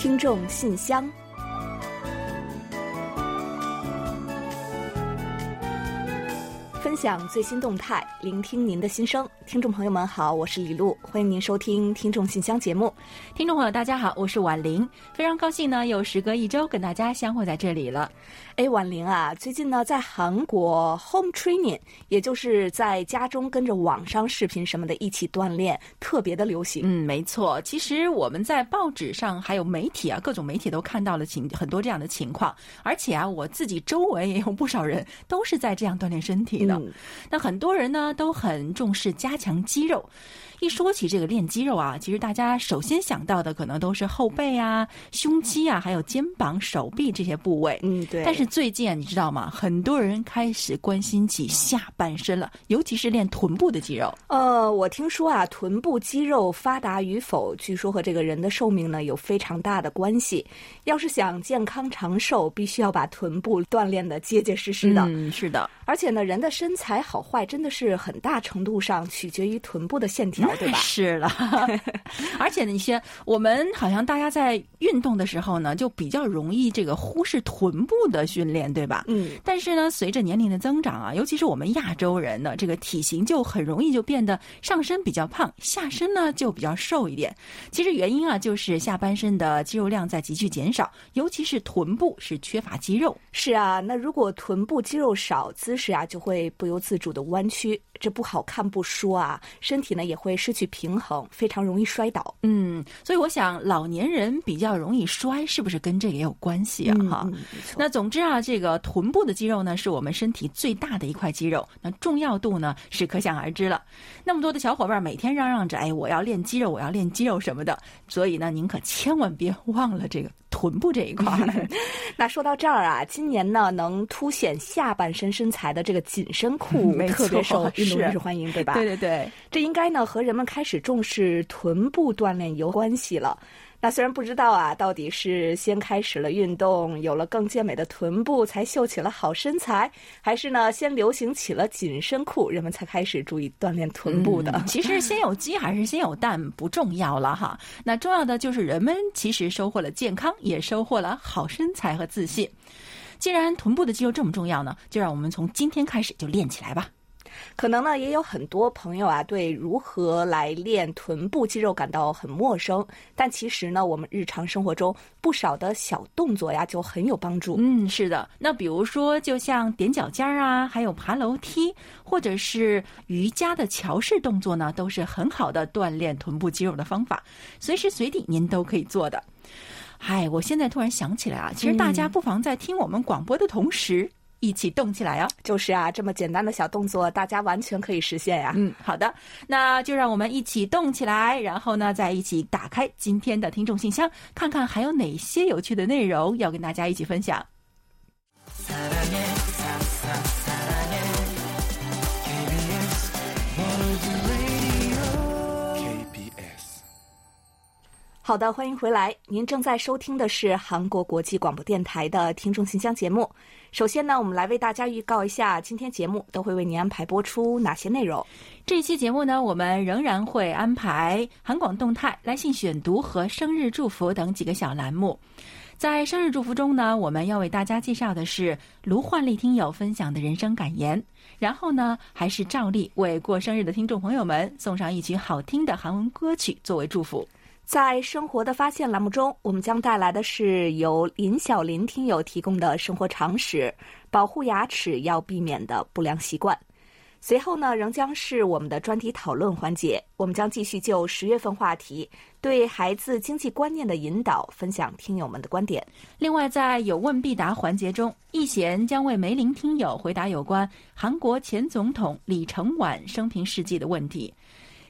听众信箱，享最新动态，聆听您的心声。听众朋友们好，我是李璐，欢迎您收听《听众信箱》节目。听众朋友大家好，我是婉玲，非常高兴呢，又时隔一周跟大家相会在这里了。哎，婉玲啊，最近呢，在韩国 home training，也就是在家中跟着网上视频什么的一起锻炼，特别的流行。嗯，没错。其实我们在报纸上还有媒体啊，各种媒体都看到了情很多这样的情况，而且啊，我自己周围也有不少人都是在这样锻炼身体的。嗯那很多人呢都很重视加强肌肉。一说起这个练肌肉啊，其实大家首先想到的可能都是后背啊、胸肌啊，还有肩膀、手臂这些部位。嗯，对。但是最近啊，你知道吗？很多人开始关心起下半身了，尤其是练臀部的肌肉。呃，我听说啊，臀部肌肉发达与否，据说和这个人的寿命呢有非常大的关系。要是想健康长寿，必须要把臀部锻炼的结结实实的。嗯，是的。而且呢，人的身材好坏真的是很大程度上取决于臀部的线条，对吧？是了。而且呢，一些我们好像大家在运动的时候呢，就比较容易这个忽视臀部的训练，对吧？嗯。但是呢，随着年龄的增长啊，尤其是我们亚洲人呢这个体型，就很容易就变得上身比较胖，下身呢就比较瘦一点。其实原因啊，就是下半身的肌肉量在急剧减少，尤其是臀部是缺乏肌肉。是啊，那如果臀部肌肉少，姿势啊就会不由自主的弯曲，这不好看不说啊，身体呢也会失去平衡，非常容易摔倒。嗯，所以我想老年人比较容易摔，是不是跟这个也有关系啊？哈、嗯，那总之啊，这个臀部的肌肉呢，是我们身体最大的一块肌肉，那重要度呢是可想而知了。那么多的小伙伴每天嚷嚷着，哎，我要练肌肉，我要练肌肉什么的，所以呢，您可千万别忘了这个臀部这一块。那说到这儿啊，今年呢，能凸显下半身身材的这个紧身裤特别受运动人士欢迎，对吧？对对对，这应该呢和人人们开始重视臀部锻炼有关系了。那虽然不知道啊，到底是先开始了运动，有了更健美的臀部，才秀起了好身材，还是呢先流行起了紧身裤，人们才开始注意锻炼臀部的？其实先有鸡还是先有蛋不重要了哈，那重要的就是人们其实收获了健康，也收获了好身材和自信。既然臀部的肌肉这么重要呢，就让我们从今天开始就练起来吧。可能呢，也有很多朋友啊，对如何来练臀部肌肉感到很陌生。但其实呢，我们日常生活中不少的小动作呀，就很有帮助。嗯，是的。那比如说，就像踮脚尖儿啊，还有爬楼梯，或者是瑜伽的桥式动作呢，都是很好的锻炼臀部肌肉的方法，随时随地您都可以做的。嗨，我现在突然想起来啊，其实大家不妨在听我们广播的同时，一起动起来哦！就是啊，这么简单的小动作，大家完全可以实现呀。嗯，好的，那就让我们一起动起来，然后呢，再一起打开今天的听众信箱，看看还有哪些有趣的内容要跟大家一起分享。好的，欢迎回来。您正在收听的是韩国国际广播电台的听众信箱节目。首先呢，我们来为大家预告一下，今天节目都会为您安排播出哪些内容。这一期节目呢，我们仍然会安排韩广动态、来信选读和生日祝福等几个小栏目。在生日祝福中呢，我们要为大家介绍的是卢焕丽听友分享的人生感言，然后呢，还是照例为过生日的听众朋友们送上一曲好听的韩文歌曲作为祝福。在生活的发现栏目中，我们将带来的是由林小林听友提供的生活常识，保护牙齿要避免的不良习惯。随后呢，仍将是我们的专题讨论环节，我们将继续就十月份话题对孩子经济观念的引导分享听友们的观点。另外，在有问必答环节中，易贤将为梅林听友回答有关韩国前总统李承晚生平事迹的问题。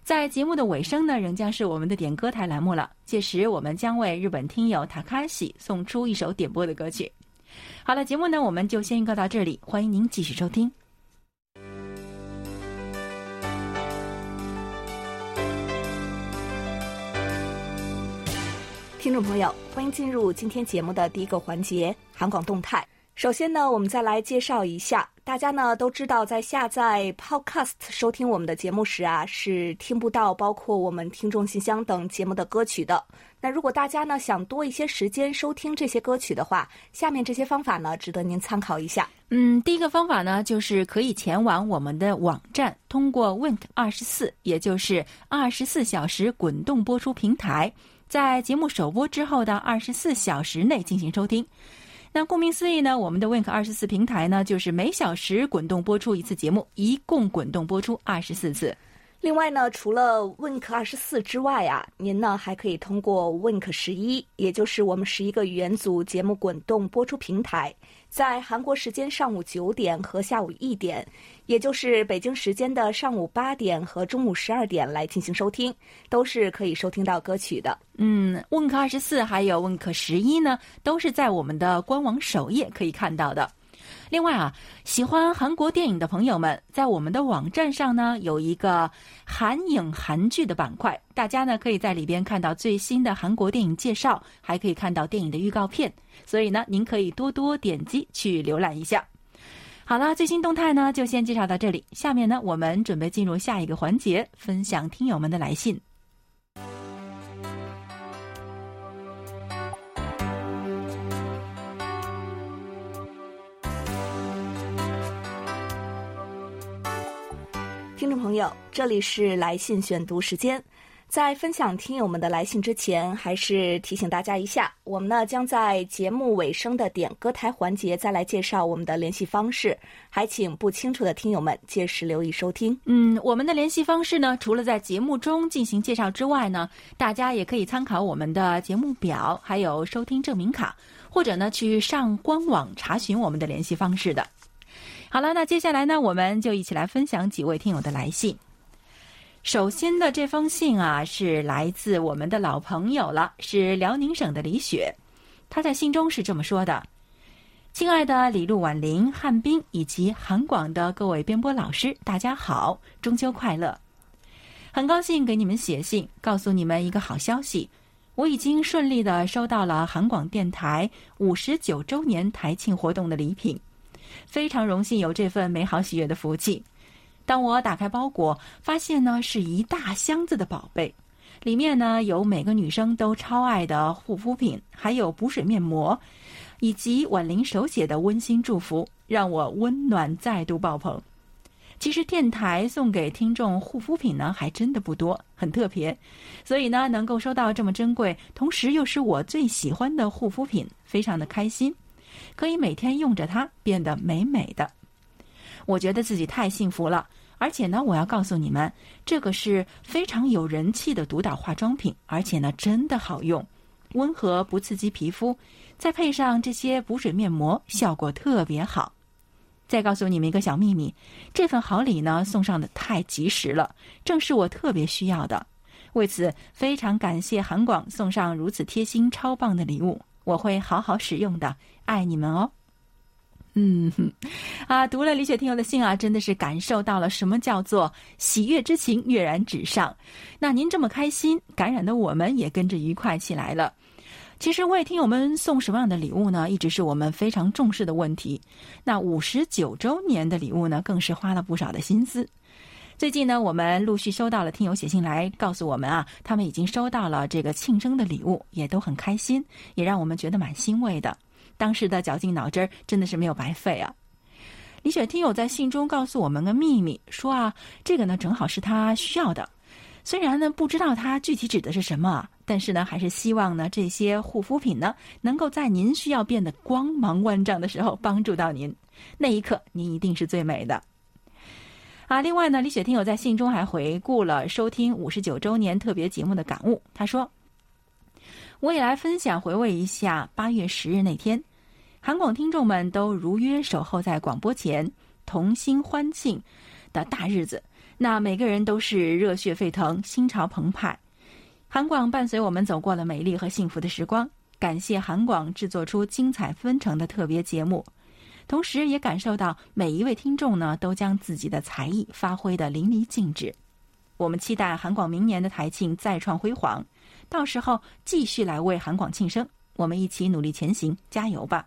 在节目的尾声呢，仍将是我们的点歌台栏目了。届时，我们将为日本听友塔卡西送出一首点播的歌曲。好了，节目呢，我们就先预告到这里，欢迎您继续收听。听众朋友，欢迎进入今天节目的第一个环节——韩广动态。首先呢，我们再来介绍一下大家呢都知道，在下载 Podcast 收听我们的节目时啊，是听不到包括我们听众信箱等节目的歌曲的。那如果大家呢想多一些时间收听这些歌曲的话，下面这些方法呢值得您参考一下。嗯，第一个方法呢，就是可以前往我们的网站，通过 Wink 二十四，也就是二十四小时滚动播出平台，在节目首播之后的二十四小时内进行收听。那顾名思义呢，我们的 Wink 二十四平台呢，就是每小时滚动播出一次节目，一共滚动播出二十四次。另外呢，除了 Wink 二十四之外啊，您呢还可以通过 Wink 十一，也就是我们十一个语言组节目滚动播出平台，在韩国时间上午九点和下午一点，也就是北京时间的上午八点和中午十二点来进行收听，都是可以收听到歌曲的。嗯，Wink 二十四还有 Wink 十一呢，都是在我们的官网首页可以看到的。另外啊，喜欢韩国电影的朋友们，在我们的网站上呢，有一个韩影韩剧的板块，大家呢可以在里边看到最新的韩国电影介绍，还可以看到电影的预告片。所以呢，您可以多多点击去浏览一下。好了，最新动态呢就先介绍到这里，下面呢我们准备进入下一个环节，分享听友们的来信。听众朋友，这里是来信选读时间。在分享听友们的来信之前，还是提醒大家一下，我们呢将在节目尾声的点歌台环节再来介绍我们的联系方式，还请不清楚的听友们届时留意收听。嗯，我们的联系方式呢，除了在节目中进行介绍之外呢，大家也可以参考我们的节目表，还有收听证明卡，或者呢去上官网查询我们的联系方式的。好了，那接下来呢，我们就一起来分享几位听友的来信。首先的这封信啊，是来自我们的老朋友了，是辽宁省的李雪。他在信中是这么说的：“亲爱的李璐、婉玲、汉斌以及韩广的各位编播老师，大家好，中秋快乐！很高兴给你们写信，告诉你们一个好消息，我已经顺利的收到了韩广电台五十九周年台庆活动的礼品。”非常荣幸有这份美好喜悦的福气。当我打开包裹，发现呢是一大箱子的宝贝，里面呢有每个女生都超爱的护肤品，还有补水面膜，以及婉玲手写的温馨祝福，让我温暖再度爆棚。其实电台送给听众护肤品呢还真的不多，很特别，所以呢能够收到这么珍贵，同时又是我最喜欢的护肤品，非常的开心。可以每天用着它变得美美的，我觉得自己太幸福了。而且呢，我要告诉你们，这个是非常有人气的独岛化妆品，而且呢，真的好用，温和不刺激皮肤，再配上这些补水面膜，效果特别好。再告诉你们一个小秘密，这份好礼呢送上的太及时了，正是我特别需要的。为此，非常感谢韩广送上如此贴心、超棒的礼物。我会好好使用的，爱你们哦。嗯，啊，读了李雪听友的信啊，真的是感受到了什么叫做喜悦之情跃然纸上。那您这么开心，感染的我们也跟着愉快起来了。其实为听友们送什么样的礼物呢，一直是我们非常重视的问题。那五十九周年的礼物呢，更是花了不少的心思。最近呢，我们陆续收到了听友写信来告诉我们啊，他们已经收到了这个庆生的礼物，也都很开心，也让我们觉得蛮欣慰的。当时的绞尽脑汁儿真的是没有白费啊！李雪听友在信中告诉我们个秘密，说啊，这个呢正好是他需要的。虽然呢不知道他具体指的是什么，但是呢还是希望呢这些护肤品呢能够在您需要变得光芒万丈的时候帮助到您，那一刻您一定是最美的。啊，另外呢，李雪听友在信中还回顾了收听五十九周年特别节目的感悟。他说：“我也来分享回味一下八月十日那天，韩广听众们都如约守候在广播前，同心欢庆的大日子。那每个人都是热血沸腾，心潮澎湃。韩广伴随我们走过了美丽和幸福的时光。感谢韩广制作出精彩纷呈的特别节目。”同时，也感受到每一位听众呢，都将自己的才艺发挥的淋漓尽致。我们期待韩广明年的台庆再创辉煌，到时候继续来为韩广庆生。我们一起努力前行，加油吧！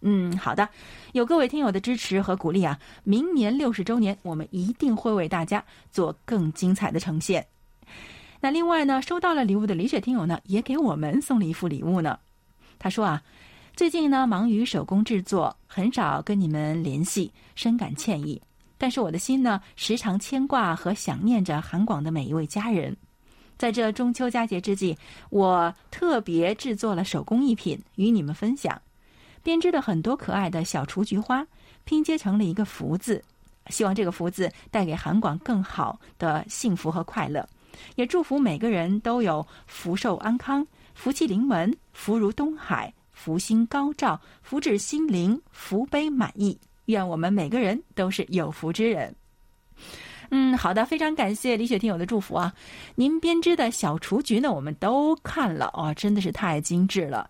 嗯，好的，有各位听友的支持和鼓励啊，明年六十周年，我们一定会为大家做更精彩的呈现。那另外呢，收到了礼物的李雪听友呢，也给我们送了一副礼物呢。他说啊，最近呢忙于手工制作，很少跟你们联系，深感歉意。但是我的心呢，时常牵挂和想念着韩广的每一位家人。在这中秋佳节之际，我特别制作了手工艺品与你们分享。编织了很多可爱的小雏菊花，拼接成了一个福字。希望这个福字带给韩广更好的幸福和快乐，也祝福每个人都有福寿安康、福气临门、福如东海、福星高照、福至心灵、福杯满溢。愿我们每个人都是有福之人。嗯，好的，非常感谢李雪听友的祝福啊！您编织的小雏菊呢，我们都看了哦，真的是太精致了。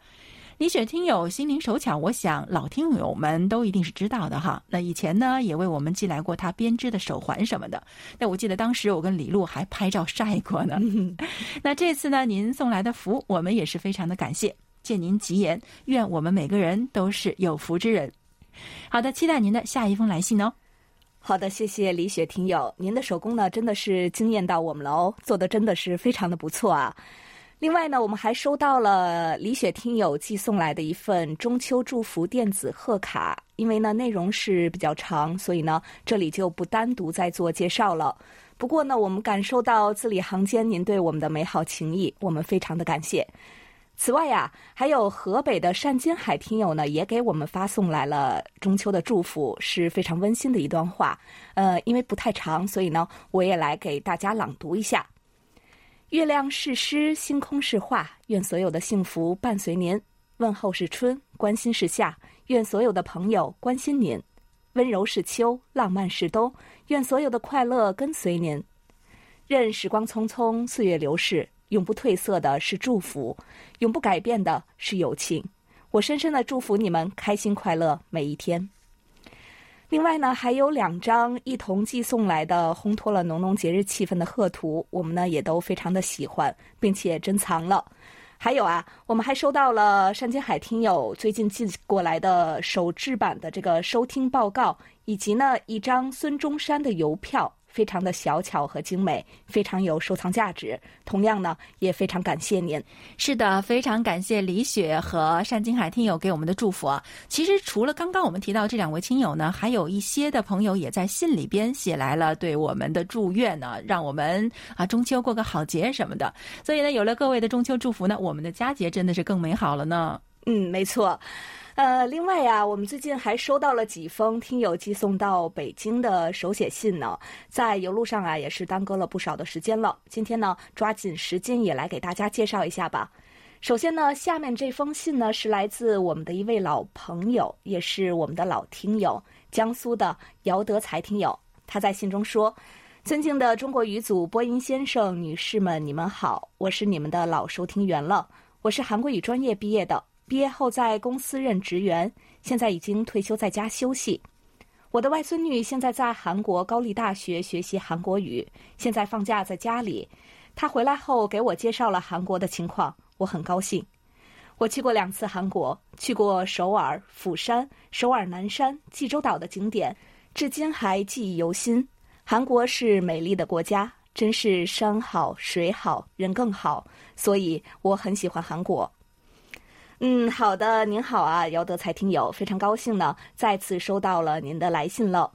李雪听友心灵手巧，我想老听友们都一定是知道的哈。那以前呢，也为我们寄来过他编织的手环什么的。那我记得当时我跟李璐还拍照晒过呢。那这次呢，您送来的福，我们也是非常的感谢。借您吉言，愿我们每个人都是有福之人。好的，期待您的下一封来信哦。好的，谢谢李雪听友，您的手工呢真的是惊艳到我们了哦，做的真的是非常的不错啊。另外呢，我们还收到了李雪听友寄送来的一份中秋祝福电子贺卡。因为呢内容是比较长，所以呢这里就不单独再做介绍了。不过呢，我们感受到字里行间您对我们的美好情谊，我们非常的感谢。此外呀，还有河北的单金海听友呢，也给我们发送来了中秋的祝福，是非常温馨的一段话。呃，因为不太长，所以呢，我也来给大家朗读一下。月亮是诗，星空是画，愿所有的幸福伴随您。问候是春，关心是夏，愿所有的朋友关心您。温柔是秋，浪漫是冬，愿所有的快乐跟随您。任时光匆匆，岁月流逝，永不褪色的是祝福，永不改变的是友情。我深深的祝福你们开心快乐每一天。另外呢，还有两张一同寄送来的烘托了浓浓节日气氛的贺图，我们呢也都非常的喜欢，并且珍藏了。还有啊，我们还收到了山间海听友最近寄过来的手制版的这个收听报告，以及呢一张孙中山的邮票。非常的小巧和精美，非常有收藏价值。同样呢，也非常感谢您。是的，非常感谢李雪和单金海听友给我们的祝福啊。其实除了刚刚我们提到这两位亲友呢，还有一些的朋友也在信里边写来了对我们的祝愿呢，让我们啊中秋过个好节什么的。所以呢，有了各位的中秋祝福呢，我们的佳节真的是更美好了呢。嗯，没错。呃，另外呀，我们最近还收到了几封听友寄送到北京的手写信呢，在邮路上啊也是耽搁了不少的时间了。今天呢，抓紧时间也来给大家介绍一下吧。首先呢，下面这封信呢是来自我们的一位老朋友，也是我们的老听友，江苏的姚德才听友。他在信中说：“尊敬的中国语组播音先生、女士们，你们好，我是你们的老收听员了，我是韩国语专业毕业的。”毕业后在公司任职员，现在已经退休在家休息。我的外孙女现在在韩国高丽大学学习韩国语，现在放假在家里。她回来后给我介绍了韩国的情况，我很高兴。我去过两次韩国，去过首尔、釜山、首尔南山、济州岛的景点，至今还记忆犹新。韩国是美丽的国家，真是山好水好人更好，所以我很喜欢韩国。嗯，好的，您好啊，姚德才听友，非常高兴呢，再次收到了您的来信了。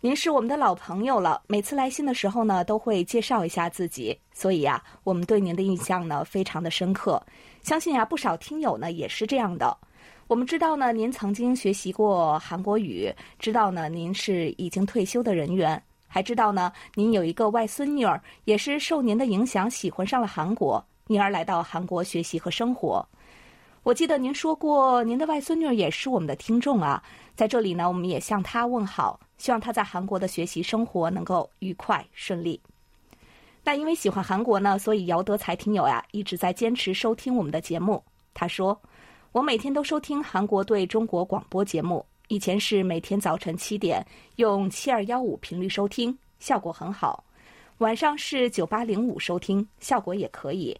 您是我们的老朋友了，每次来信的时候呢，都会介绍一下自己，所以呀，我们对您的印象呢，非常的深刻。相信呀，不少听友呢也是这样的。我们知道呢，您曾经学习过韩国语，知道呢，您是已经退休的人员，还知道呢，您有一个外孙女儿，也是受您的影响喜欢上了韩国，因而来到韩国学习和生活。我记得您说过，您的外孙女也是我们的听众啊。在这里呢，我们也向她问好，希望她在韩国的学习生活能够愉快顺利。那因为喜欢韩国呢，所以姚德才听友呀一直在坚持收听我们的节目。他说：“我每天都收听韩国对中国广播节目，以前是每天早晨七点用七二幺五频率收听，效果很好；晚上是九八零五收听，效果也可以。”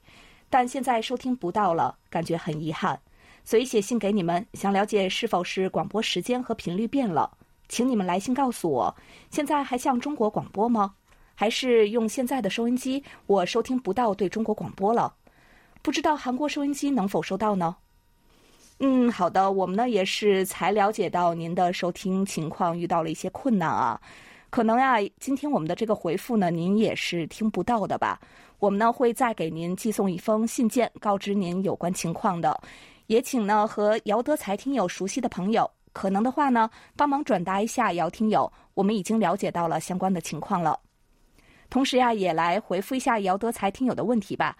但现在收听不到了，感觉很遗憾，所以写信给你们，想了解是否是广播时间和频率变了，请你们来信告诉我，现在还像中国广播吗？还是用现在的收音机，我收听不到对中国广播了？不知道韩国收音机能否收到呢？嗯，好的，我们呢也是才了解到您的收听情况遇到了一些困难啊，可能呀，今天我们的这个回复呢，您也是听不到的吧？我们呢会再给您寄送一封信件，告知您有关情况的，也请呢和姚德才听友熟悉的朋友，可能的话呢帮忙转达一下姚听友，我们已经了解到了相关的情况了。同时呀，也来回复一下姚德才听友的问题吧。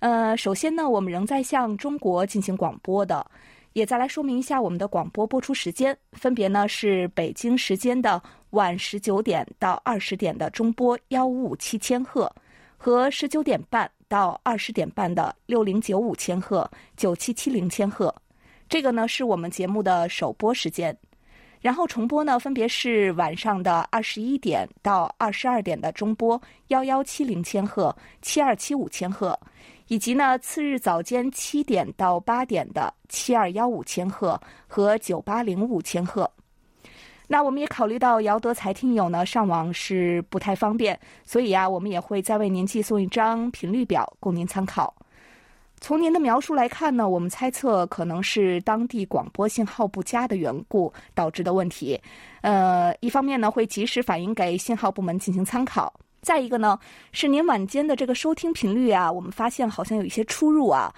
呃，首先呢，我们仍在向中国进行广播的。也再来说明一下我们的广播播出时间，分别呢是北京时间的晚十九点到二十点的中波幺五五七千赫，和十九点半到二十点半的六零九五千赫、九七七零千赫。这个呢是我们节目的首播时间，然后重播呢分别是晚上的二十一点到二十二点的中波幺幺七零千赫、七二七五千赫。以及呢，次日早间七点到八点的七二幺五千赫和九八零五千赫。那我们也考虑到姚德才听友呢上网是不太方便，所以啊，我们也会再为您寄送一张频率表供您参考。从您的描述来看呢，我们猜测可能是当地广播信号不佳的缘故导致的问题。呃，一方面呢，会及时反映给信号部门进行参考。再一个呢，是您晚间的这个收听频率啊，我们发现好像有一些出入啊。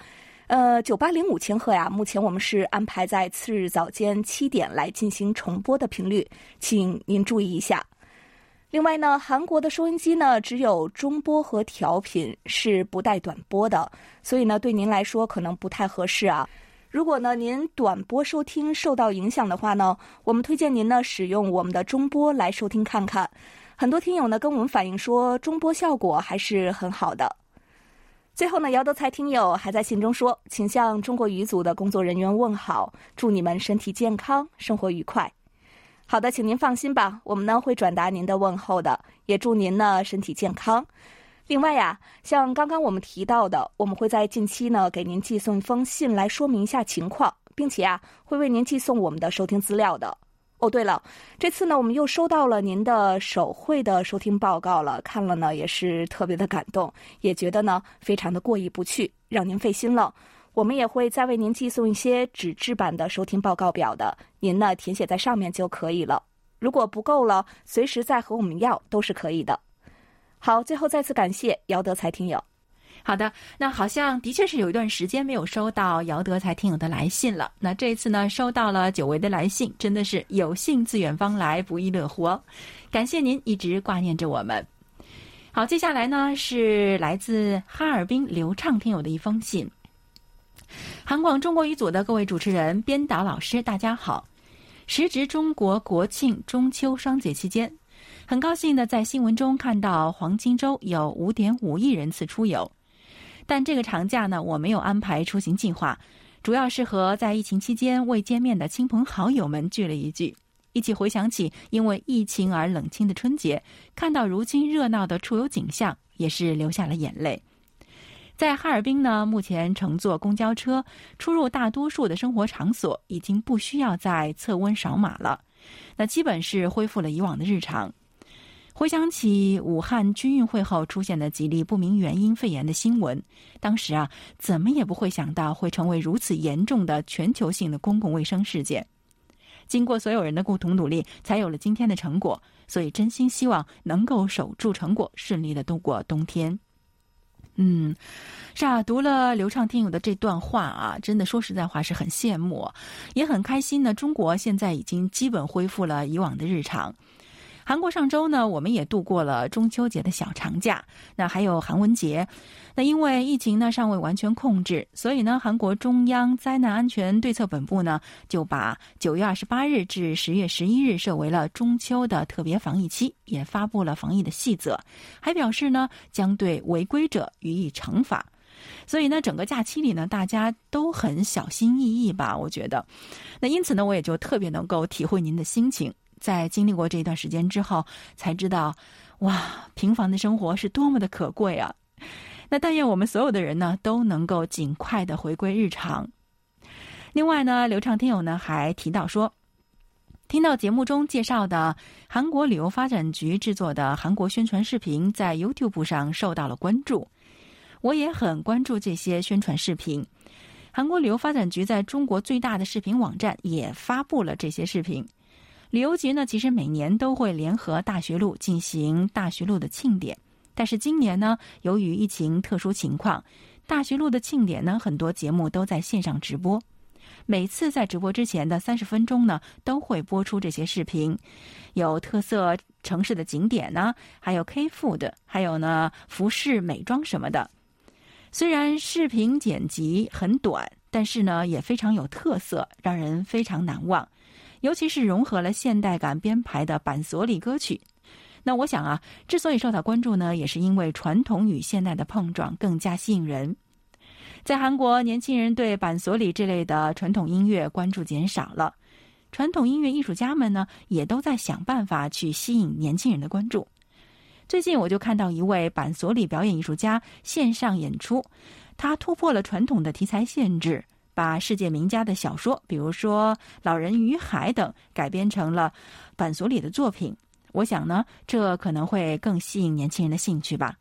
呃，九八零五千赫呀，目前我们是安排在次日早间七点来进行重播的频率，请您注意一下。另外呢，韩国的收音机呢只有中波和调频，是不带短波的，所以呢对您来说可能不太合适啊。如果呢您短波收听受到影响的话呢，我们推荐您呢使用我们的中波来收听看看。很多听友呢跟我们反映说，中波效果还是很好的。最后呢，姚德才听友还在信中说，请向中国语组的工作人员问好，祝你们身体健康，生活愉快。好的，请您放心吧，我们呢会转达您的问候的，也祝您呢身体健康。另外呀，像刚刚我们提到的，我们会在近期呢给您寄送一封信来说明一下情况，并且啊会为您寄送我们的收听资料的。哦，对了，这次呢，我们又收到了您的手绘的收听报告了，看了呢也是特别的感动，也觉得呢非常的过意不去，让您费心了。我们也会再为您寄送一些纸质版的收听报告表的，您呢填写在上面就可以了。如果不够了，随时再和我们要都是可以的。好，最后再次感谢姚德才听友。好的，那好像的确是有一段时间没有收到姚德才听友的来信了。那这一次呢，收到了久违的来信，真的是有信自远方来，不亦乐乎！感谢您一直挂念着我们。好，接下来呢是来自哈尔滨刘畅听友的一封信。韩广中国语组的各位主持人、编导老师，大家好！时值中国国庆中秋双节期间，很高兴的在新闻中看到黄金周有五点五亿人次出游。但这个长假呢，我没有安排出行计划，主要是和在疫情期间未见面的亲朋好友们聚了一聚，一起回想起因为疫情而冷清的春节，看到如今热闹的出游景象，也是流下了眼泪。在哈尔滨呢，目前乘坐公交车出入大多数的生活场所已经不需要再测温扫码了，那基本是恢复了以往的日常。回想起武汉军运会后出现的几例不明原因肺炎的新闻，当时啊，怎么也不会想到会成为如此严重的全球性的公共卫生事件。经过所有人的共同努力，才有了今天的成果。所以，真心希望能够守住成果，顺利的度过冬天。嗯，是啊，读了流畅听友的这段话啊，真的说实在话是很羡慕，也很开心呢。中国现在已经基本恢复了以往的日常。韩国上周呢，我们也度过了中秋节的小长假，那还有韩文节。那因为疫情呢尚未完全控制，所以呢，韩国中央灾难安全对策本部呢就把九月二十八日至十月十一日设为了中秋的特别防疫期，也发布了防疫的细则，还表示呢将对违规者予以惩罚。所以呢，整个假期里呢，大家都很小心翼翼吧？我觉得，那因此呢，我也就特别能够体会您的心情。在经历过这一段时间之后，才知道，哇，平凡的生活是多么的可贵啊！那但愿我们所有的人呢，都能够尽快的回归日常。另外呢，流畅听友呢还提到说，听到节目中介绍的韩国旅游发展局制作的韩国宣传视频在 YouTube 上受到了关注，我也很关注这些宣传视频。韩国旅游发展局在中国最大的视频网站也发布了这些视频。旅游局呢，其实每年都会联合大学路进行大学路的庆典，但是今年呢，由于疫情特殊情况，大学路的庆典呢，很多节目都在线上直播。每次在直播之前的三十分钟呢，都会播出这些视频，有特色城市的景点呢，还有 K food，还有呢服饰、美妆什么的。虽然视频剪辑很短，但是呢也非常有特色，让人非常难忘。尤其是融合了现代感编排的板索里歌曲。那我想啊，之所以受到关注呢，也是因为传统与现代的碰撞更加吸引人。在韩国，年轻人对板索里这类的传统音乐关注减少了，传统音乐艺术家们呢也都在想办法去吸引年轻人的关注。最近我就看到一位板索里表演艺术家线上演出，他突破了传统的题材限制，把世界名家的小说，比如说《老人与海》等，改编成了板索里的作品。我想呢，这可能会更吸引年轻人的兴趣吧。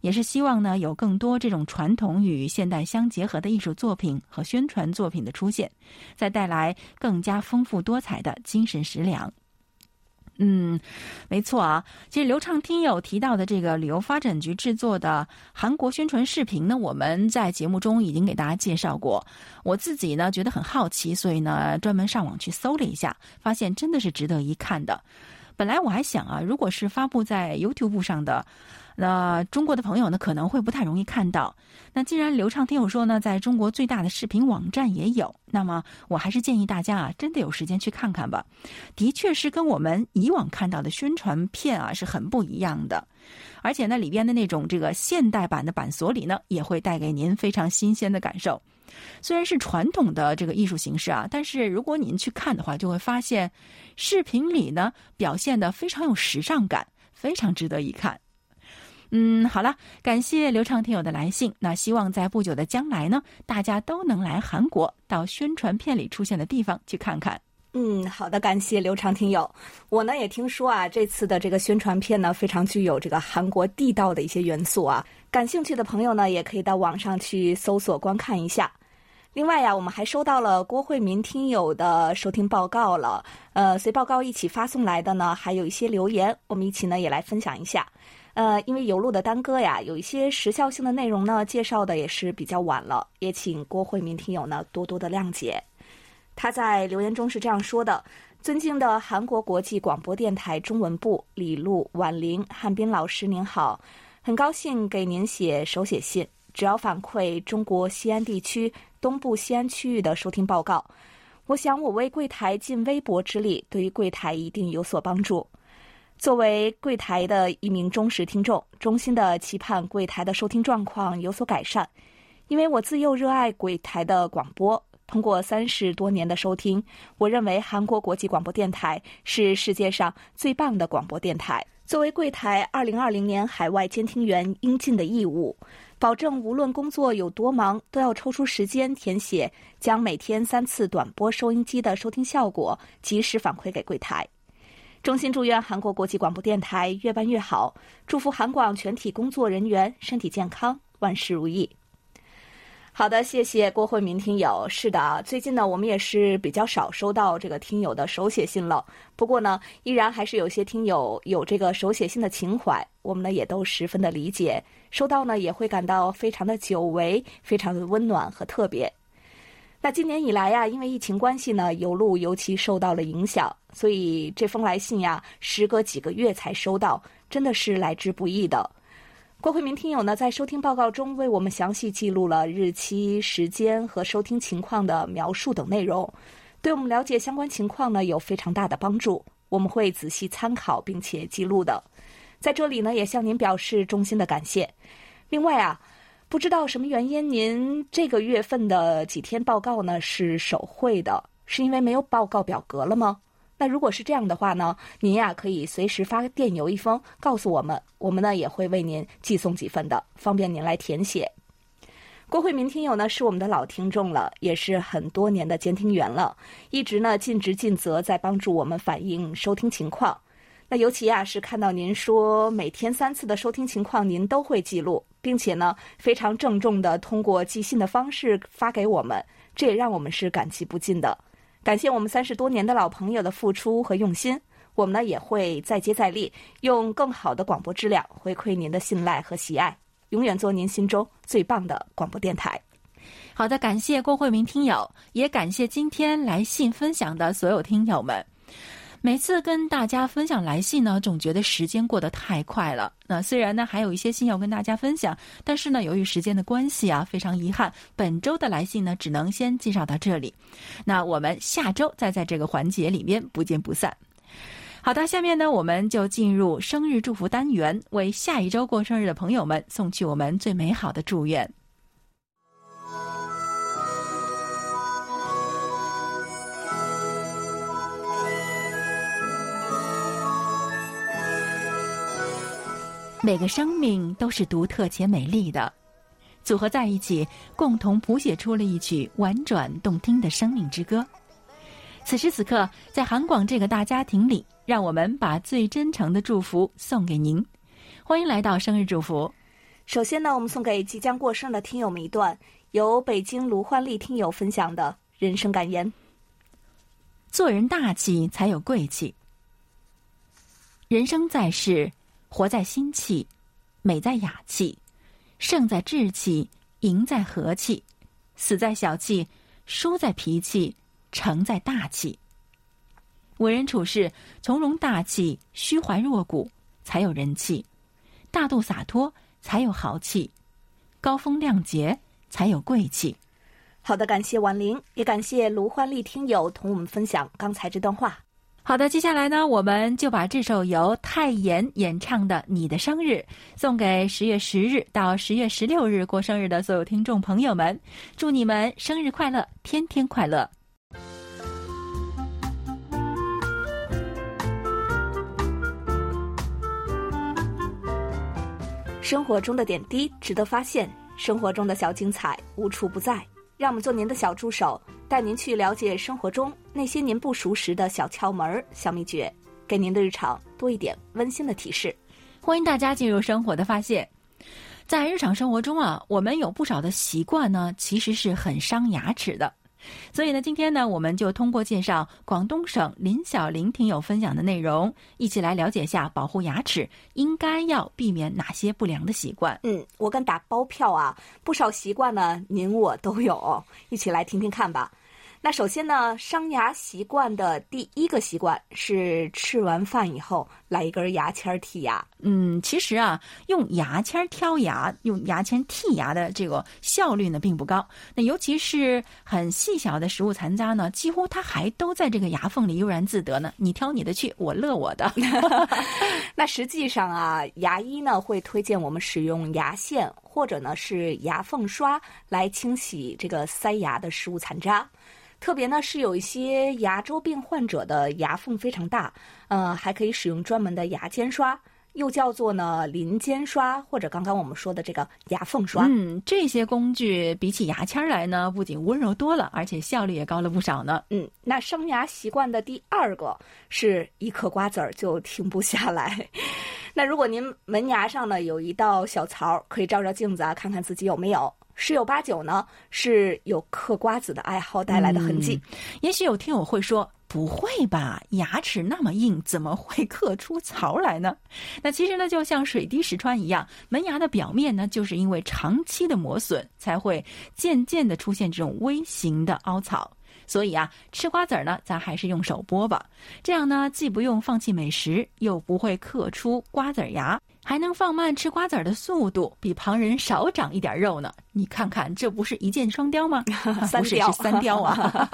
也是希望呢，有更多这种传统与现代相结合的艺术作品和宣传作品的出现，再带来更加丰富多彩的精神食粮。嗯，没错啊。其实刘畅听友提到的这个旅游发展局制作的韩国宣传视频呢，我们在节目中已经给大家介绍过。我自己呢觉得很好奇，所以呢专门上网去搜了一下，发现真的是值得一看的。本来我还想啊，如果是发布在 YouTube 上的。那中国的朋友呢，可能会不太容易看到。那既然流畅听友说呢，在中国最大的视频网站也有，那么我还是建议大家啊，真的有时间去看看吧。的确是跟我们以往看到的宣传片啊是很不一样的，而且呢，里边的那种这个现代版的板锁里呢，也会带给您非常新鲜的感受。虽然是传统的这个艺术形式啊，但是如果您去看的话，就会发现视频里呢表现的非常有时尚感，非常值得一看。嗯，好了，感谢刘畅听友的来信。那希望在不久的将来呢，大家都能来韩国，到宣传片里出现的地方去看看。嗯，好的，感谢刘畅听友。我呢也听说啊，这次的这个宣传片呢，非常具有这个韩国地道的一些元素啊。感兴趣的朋友呢，也可以到网上去搜索观看一下。另外呀，我们还收到了郭慧民听友的收听报告了。呃，随报告一起发送来的呢，还有一些留言，我们一起呢也来分享一下。呃，因为邮路的耽搁呀，有一些时效性的内容呢，介绍的也是比较晚了，也请郭慧民听友呢多多的谅解。他在留言中是这样说的：“尊敬的韩国国际广播电台中文部李璐、婉玲、汉斌老师您好，很高兴给您写手写信，主要反馈中国西安地区东部西安区域的收听报告。我想我为柜台尽微薄之力，对于柜台一定有所帮助。”作为柜台的一名忠实听众，衷心的期盼柜台的收听状况有所改善。因为我自幼热爱柜台的广播，通过三十多年的收听，我认为韩国国际广播电台是世界上最棒的广播电台。作为柜台二零二零年海外监听员应尽的义务，保证无论工作有多忙，都要抽出时间填写，将每天三次短波收音机的收听效果及时反馈给柜台。衷心祝愿韩国国际广播电台越办越好，祝福韩广全体工作人员身体健康，万事如意。好的，谢谢郭慧民听友。是的，最近呢，我们也是比较少收到这个听友的手写信了。不过呢，依然还是有些听友有这个手写信的情怀，我们呢也都十分的理解，收到呢也会感到非常的久违，非常的温暖和特别。那今年以来呀，因为疫情关系呢，邮路尤其受到了影响，所以这封来信呀，时隔几个月才收到，真的是来之不易的。郭慧明听友呢，在收听报告中为我们详细记录了日期、时间和收听情况的描述等内容，对我们了解相关情况呢有非常大的帮助。我们会仔细参考并且记录的，在这里呢，也向您表示衷心的感谢。另外啊。不知道什么原因，您这个月份的几天报告呢是手绘的，是因为没有报告表格了吗？那如果是这样的话呢，您呀可以随时发电邮一封告诉我们，我们呢也会为您寄送几份的，方便您来填写。郭慧民听友呢是我们的老听众了，也是很多年的监听员了，一直呢尽职尽责在帮助我们反映收听情况。那尤其啊是看到您说每天三次的收听情况，您都会记录，并且呢非常郑重的通过寄信的方式发给我们，这也让我们是感激不尽的。感谢我们三十多年的老朋友的付出和用心，我们呢也会再接再厉，用更好的广播质量回馈您的信赖和喜爱。永远做您心中最棒的广播电台。好的，感谢郭慧明听友，也感谢今天来信分享的所有听友们。每次跟大家分享来信呢，总觉得时间过得太快了。那虽然呢还有一些信要跟大家分享，但是呢由于时间的关系啊，非常遗憾，本周的来信呢只能先介绍到这里。那我们下周再在这个环节里面不见不散。好的，下面呢，我们就进入生日祝福单元，为下一周过生日的朋友们送去我们最美好的祝愿。每个生命都是独特且美丽的，组合在一起，共同谱写出了一曲婉转动听的生命之歌。此时此刻，在韩广这个大家庭里。让我们把最真诚的祝福送给您，欢迎来到生日祝福。首先呢，我们送给即将过生的听友们一段由北京卢焕丽听友分享的人生感言：做人大气才有贵气，人生在世，活在心气，美在雅气，胜在志气，赢在和气，死在小气，输在脾气，成在大气。为人处事从容大气，虚怀若谷才有人气；大度洒脱才有豪气；高风亮节才有贵气。好的，感谢婉玲，也感谢卢欢丽听友同我们分享刚才这段话。好的，接下来呢，我们就把这首由泰妍演唱的《你的生日》送给十月十日到十月十六日过生日的所有听众朋友们，祝你们生日快乐，天天快乐。生活中的点滴值得发现，生活中的小精彩无处不在。让我们做您的小助手，带您去了解生活中那些您不熟识的小窍门、小秘诀，给您的日常多一点温馨的提示。欢迎大家进入生活的发现。在日常生活中啊，我们有不少的习惯呢，其实是很伤牙齿的。所以呢，今天呢，我们就通过介绍广东省林小玲听友分享的内容，一起来了解下保护牙齿应该要避免哪些不良的习惯。嗯，我敢打包票啊，不少习惯呢，您我都有，一起来听听看吧。那首先呢，伤牙习惯的第一个习惯是吃完饭以后来一根牙签剔牙。嗯，其实啊，用牙签挑牙、用牙签剔牙的这个效率呢并不高。那尤其是很细小的食物残渣呢，几乎它还都在这个牙缝里悠然自得呢。你挑你的去，我乐我的。那实际上啊，牙医呢会推荐我们使用牙线或者呢是牙缝刷来清洗这个塞牙的食物残渣。特别呢是有一些牙周病患者的牙缝非常大，呃，还可以使用专门的牙尖刷，又叫做呢邻尖刷，或者刚刚我们说的这个牙缝刷。嗯，这些工具比起牙签来呢，不仅温柔多了，而且效率也高了不少呢。嗯，那生牙习惯的第二个是一嗑瓜子儿就停不下来。那如果您门牙上呢有一道小槽，可以照照镜子啊，看看自己有没有。十有八九呢是有嗑瓜子的爱好带来的痕迹。也许有听友会说：“不会吧，牙齿那么硬，怎么会嗑出槽来呢？” 那其实呢，就像水滴石穿一样，门牙的表面呢，就是因为长期的磨损，才会渐渐的出现这种微型的凹槽。所以啊，吃瓜子儿呢，咱还是用手剥吧，这样呢，既不用放弃美食，又不会嗑出瓜子牙。还能放慢吃瓜子儿的速度，比旁人少长一点肉呢。你看看，这不是一箭双雕吗？三雕，三雕啊！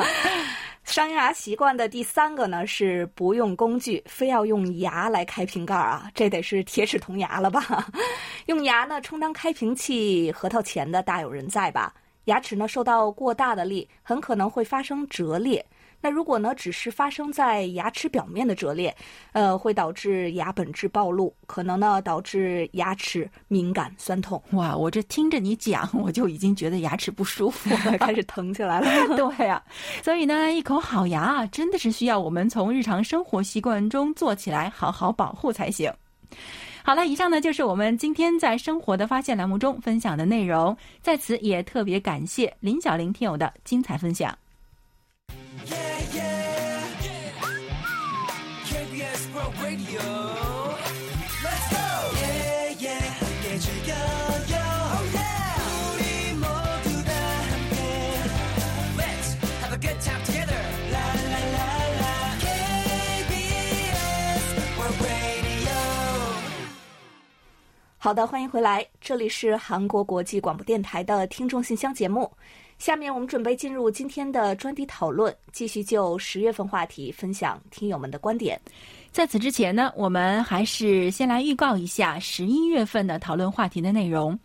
伤牙习惯的第三个呢，是不用工具，非要用牙来开瓶盖啊！这得是铁齿铜牙了吧？用牙呢充当开瓶器、核桃钳的大有人在吧？牙齿呢受到过大的力，很可能会发生折裂。那如果呢，只是发生在牙齿表面的折裂，呃，会导致牙本质暴露，可能呢导致牙齿敏感酸痛。哇，我这听着你讲，我就已经觉得牙齿不舒服了，开始疼起来了。对呀，所以呢，一口好牙啊，真的是需要我们从日常生活习惯中做起来，好好保护才行。好了，以上呢就是我们今天在生活的发现栏目中分享的内容，在此也特别感谢林小玲听友的精彩分享。好的，欢迎回来，这里是韩国国际广播电台的听众信箱节目。下面我们准备进入今天的专题讨论，继续就十月份话题分享听友们的观点。在此之前呢，我们还是先来预告一下十一月份的讨论话题的内容。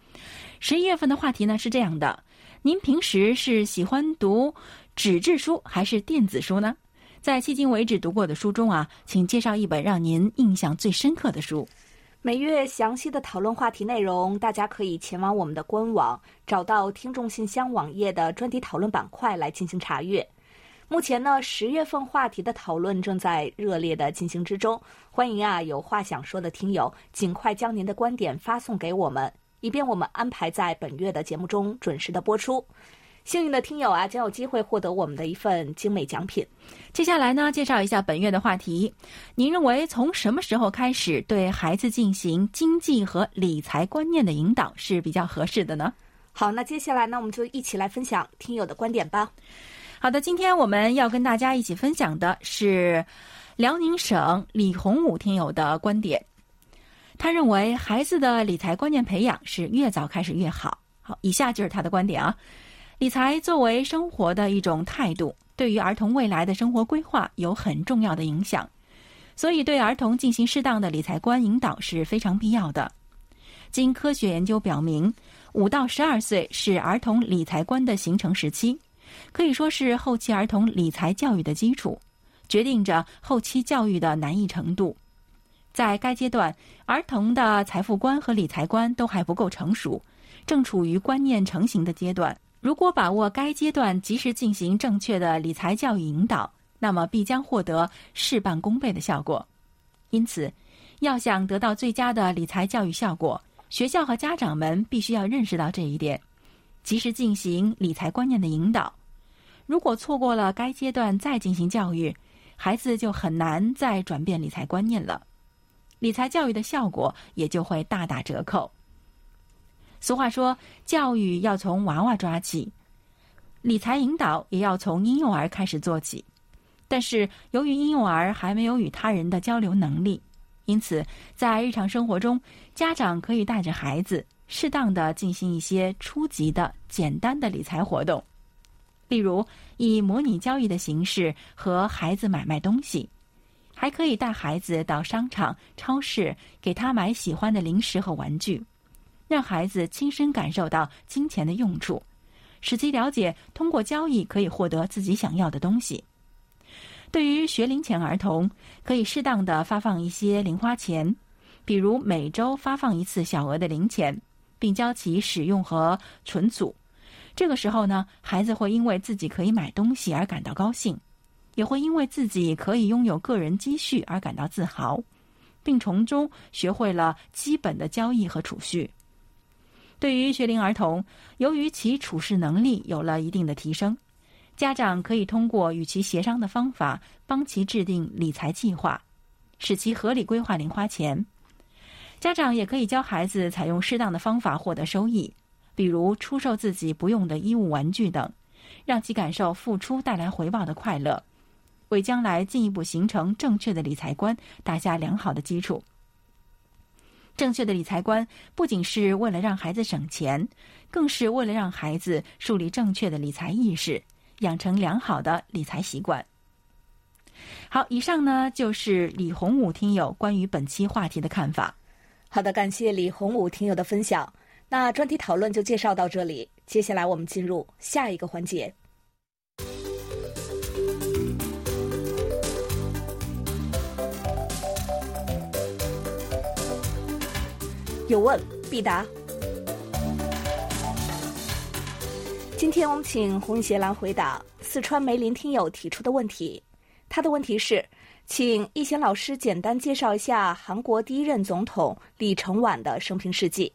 十一月份的话题呢是这样的：您平时是喜欢读纸质书还是电子书呢？在迄今为止读过的书中啊，请介绍一本让您印象最深刻的书。每月详细的讨论话题内容，大家可以前往我们的官网，找到听众信箱网页的专题讨论板块来进行查阅。目前呢，十月份话题的讨论正在热烈的进行之中，欢迎啊有话想说的听友尽快将您的观点发送给我们，以便我们安排在本月的节目中准时的播出。幸运的听友啊，将有机会获得我们的一份精美奖品。接下来呢，介绍一下本月的话题。您认为从什么时候开始对孩子进行经济和理财观念的引导是比较合适的呢？好，那接下来呢，我们就一起来分享听友的观点吧。好的，今天我们要跟大家一起分享的是辽宁省李洪武听友的观点。他认为孩子的理财观念培养是越早开始越好。好，以下就是他的观点啊。理财作为生活的一种态度，对于儿童未来的生活规划有很重要的影响，所以对儿童进行适当的理财观引导是非常必要的。经科学研究表明，五到十二岁是儿童理财观的形成时期，可以说是后期儿童理财教育的基础，决定着后期教育的难易程度。在该阶段，儿童的财富观和理财观都还不够成熟，正处于观念成型的阶段。如果把握该阶段及时进行正确的理财教育引导，那么必将获得事半功倍的效果。因此，要想得到最佳的理财教育效果，学校和家长们必须要认识到这一点，及时进行理财观念的引导。如果错过了该阶段再进行教育，孩子就很难再转变理财观念了，理财教育的效果也就会大打折扣。俗话说，教育要从娃娃抓起，理财引导也要从婴幼儿开始做起。但是，由于婴幼儿还没有与他人的交流能力，因此在日常生活中，家长可以带着孩子适当的进行一些初级的、简单的理财活动，例如以模拟交易的形式和孩子买卖东西，还可以带孩子到商场、超市，给他买喜欢的零食和玩具。让孩子亲身感受到金钱的用处，使其了解通过交易可以获得自己想要的东西。对于学龄前儿童，可以适当的发放一些零花钱，比如每周发放一次小额的零钱，并教其使用和存储。这个时候呢，孩子会因为自己可以买东西而感到高兴，也会因为自己可以拥有个人积蓄而感到自豪，并从中学会了基本的交易和储蓄。对于学龄儿童，由于其处事能力有了一定的提升，家长可以通过与其协商的方法，帮其制定理财计划，使其合理规划零花钱。家长也可以教孩子采用适当的方法获得收益，比如出售自己不用的衣物、玩具等，让其感受付出带来回报的快乐，为将来进一步形成正确的理财观打下良好的基础。正确的理财观不仅是为了让孩子省钱，更是为了让孩子树立正确的理财意识，养成良好的理财习惯。好，以上呢就是李洪武听友关于本期话题的看法。好的，感谢李洪武听友的分享。那专题讨论就介绍到这里，接下来我们进入下一个环节。有问必答。今天我们请洪一贤来回答四川梅林听友提出的问题。他的问题是，请易贤老师简单介绍一下韩国第一任总统李承晚的生平事迹。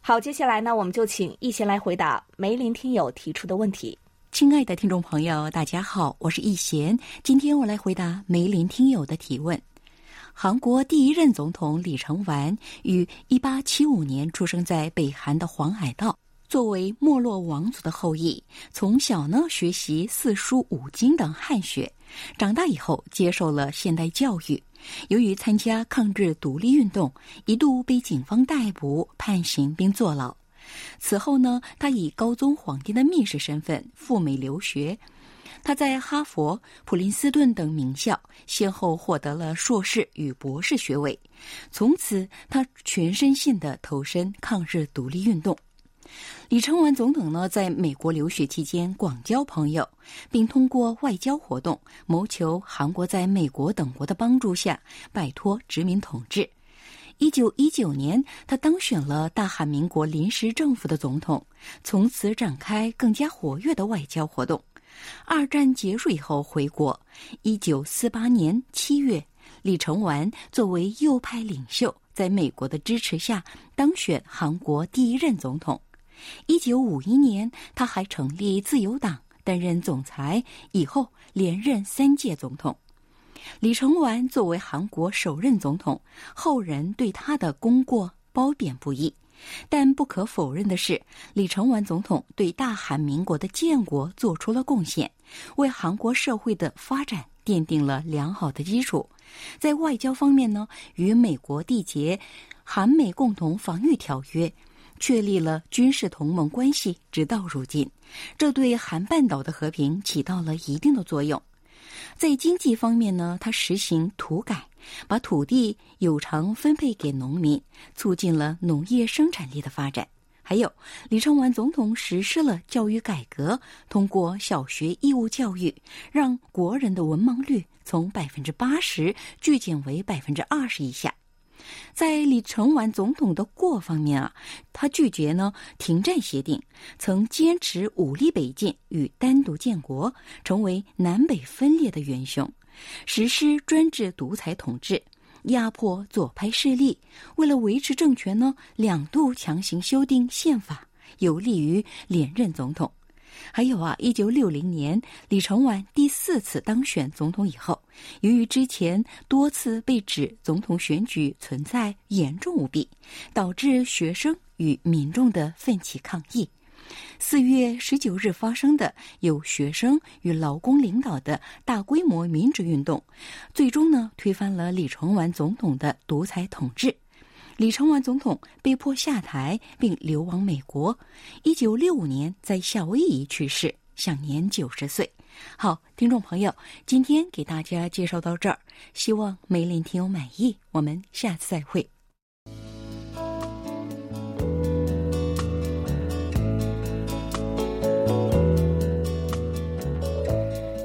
好，接下来呢，我们就请易贤来回答梅林听友提出的问题。亲爱的听众朋友，大家好，我是易贤，今天我来回答梅林听友的提问。韩国第一任总统李承晚于1875年出生在北韩的黄海道。作为没落王族的后裔，从小呢学习四书五经等汉学，长大以后接受了现代教育。由于参加抗日独立运动，一度被警方逮捕、判刑并坐牢。此后呢，他以高宗皇帝的密使身份赴美留学。他在哈佛、普林斯顿等名校先后获得了硕士与博士学位。从此，他全身心地投身抗日独立运动。李承晚总统呢，在美国留学期间广交朋友，并通过外交活动谋求韩国在美国等国的帮助下摆脱殖民统治。一九一九年，他当选了大韩民国临时政府的总统，从此展开更加活跃的外交活动。二战结束以后回国。一九四八年七月，李承晚作为右派领袖，在美国的支持下当选韩国第一任总统。一九五一年，他还成立自由党，担任总裁，以后连任三届总统。李承晚作为韩国首任总统，后人对他的功过褒贬不一。但不可否认的是，李承晚总统对大韩民国的建国做出了贡献，为韩国社会的发展奠定了良好的基础。在外交方面呢，与美国缔结韩美共同防御条约。确立了军事同盟关系，直到如今，这对韩半岛的和平起到了一定的作用。在经济方面呢，他实行土改，把土地有偿分配给农民，促进了农业生产力的发展。还有，李承晚总统实施了教育改革，通过小学义务教育，让国人的文盲率从百分之八十剧减为百分之二十以下。在李承晚总统的过方面啊，他拒绝呢停战协定，曾坚持武力北进与单独建国，成为南北分裂的元凶，实施专制独裁统治，压迫左派势力。为了维持政权呢，两度强行修订宪法，有利于连任总统。还有啊，一九六零年李承晚第四次当选总统以后，由于之前多次被指总统选举存在严重舞弊，导致学生与民众的奋起抗议。四月十九日发生的由学生与劳工领导的大规模民主运动，最终呢推翻了李承晚总统的独裁统治。李承晚总统被迫下台，并流亡美国。一九六五年在夏威夷去世，享年九十岁。好，听众朋友，今天给大家介绍到这儿，希望梅林听友满意。我们下次再会。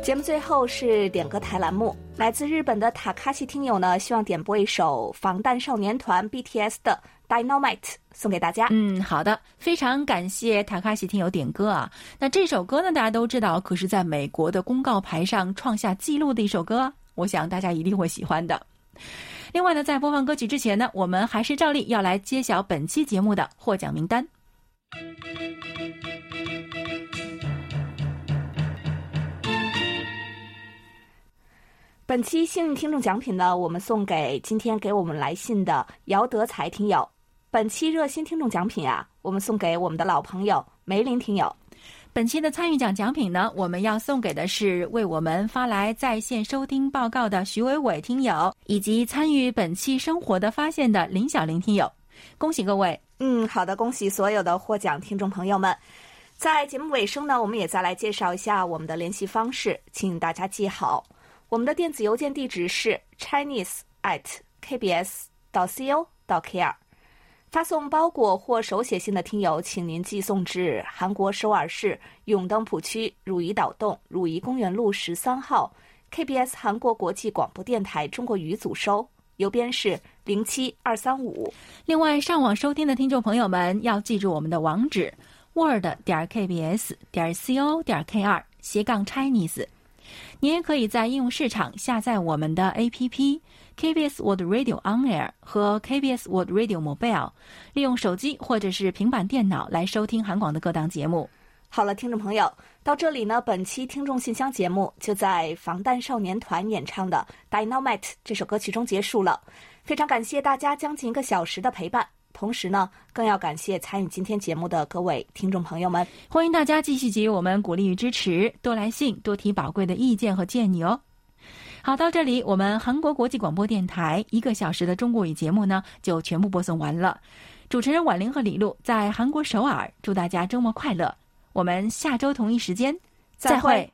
节目最后是点歌台栏目，来自日本的塔卡西听友呢，希望点播一首防弹少年团 BTS 的《Dynamite》送给大家。嗯，好的，非常感谢塔卡西听友点歌啊。那这首歌呢，大家都知道，可是在美国的公告牌上创下记录的一首歌，我想大家一定会喜欢的。另外呢，在播放歌曲之前呢，我们还是照例要来揭晓本期节目的获奖名单。本期幸运听众奖品呢，我们送给今天给我们来信的姚德才听友。本期热心听众奖品啊，我们送给我们的老朋友梅林听友。本期的参与奖奖品呢，我们要送给的是为我们发来在线收听报告的徐伟伟听友，以及参与本期生活的发现的林小玲听友。恭喜各位！嗯，好的，恭喜所有的获奖听众朋友们。在节目尾声呢，我们也再来介绍一下我们的联系方式，请大家记好。我们的电子邮件地址是 chinese at kbs 到 co 到 kr，发送包裹或手写信的听友，请您寄送至韩国首尔市永登浦区汝矣岛洞汝矣公园路十三号 KBS 韩国国际广播电台中国语组收。邮编是零七二三五。另外，上网收听的听众朋友们要记住我们的网址：word 点 kbs 点 co 点 kr 斜杠 Chinese。您也可以在应用市场下载我们的 APP KBS World Radio On Air 和 KBS World Radio Mobile，利用手机或者是平板电脑来收听韩广的各档节目。好了，听众朋友，到这里呢，本期听众信箱节目就在防弹少年团演唱的《Dynamite》这首歌曲中结束了。非常感谢大家将近一个小时的陪伴，同时呢，更要感谢参与今天节目的各位听众朋友们。欢迎大家继续给予我们鼓励与支持，多来信，多提宝贵的意见和建议哦。好，到这里，我们韩国国际广播电台一个小时的中国语节目呢，就全部播送完了。主持人婉玲和李璐在韩国首尔，祝大家周末快乐。我们下周同一时间再会。